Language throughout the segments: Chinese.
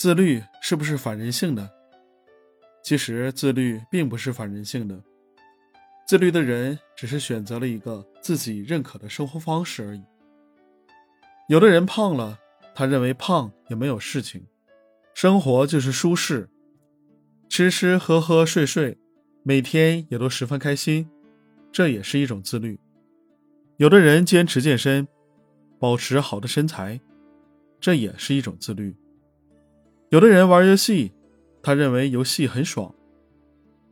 自律是不是反人性的？其实自律并不是反人性的，自律的人只是选择了一个自己认可的生活方式而已。有的人胖了，他认为胖也没有事情，生活就是舒适，吃吃喝喝睡睡，每天也都十分开心，这也是一种自律。有的人坚持健身，保持好的身材，这也是一种自律。有的人玩游戏。他认为游戏很爽，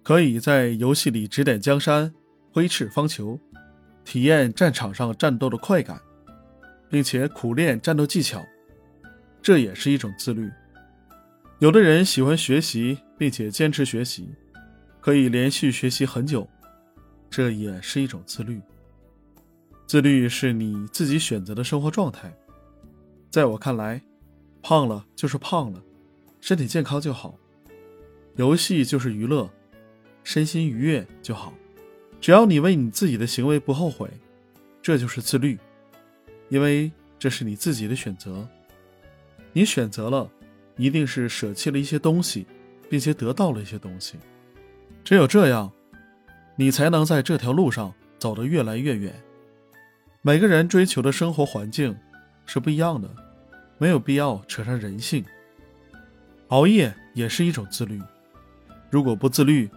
可以在游戏里指点江山、挥斥方遒，体验战场上战斗的快感，并且苦练战斗技巧，这也是一种自律。有的人喜欢学习，并且坚持学习，可以连续学习很久，这也是一种自律。自律是你自己选择的生活状态。在我看来，胖了就是胖了，身体健康就好。游戏就是娱乐，身心愉悦就好。只要你为你自己的行为不后悔，这就是自律，因为这是你自己的选择。你选择了，一定是舍弃了一些东西，并且得到了一些东西。只有这样，你才能在这条路上走得越来越远。每个人追求的生活环境是不一样的，没有必要扯上人性。熬夜也是一种自律。如果不自律，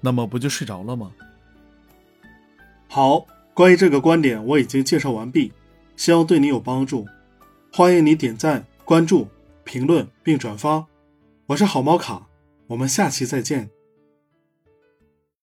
那么不就睡着了吗？好，关于这个观点我已经介绍完毕，希望对你有帮助。欢迎你点赞、关注、评论并转发。我是好猫卡，我们下期再见。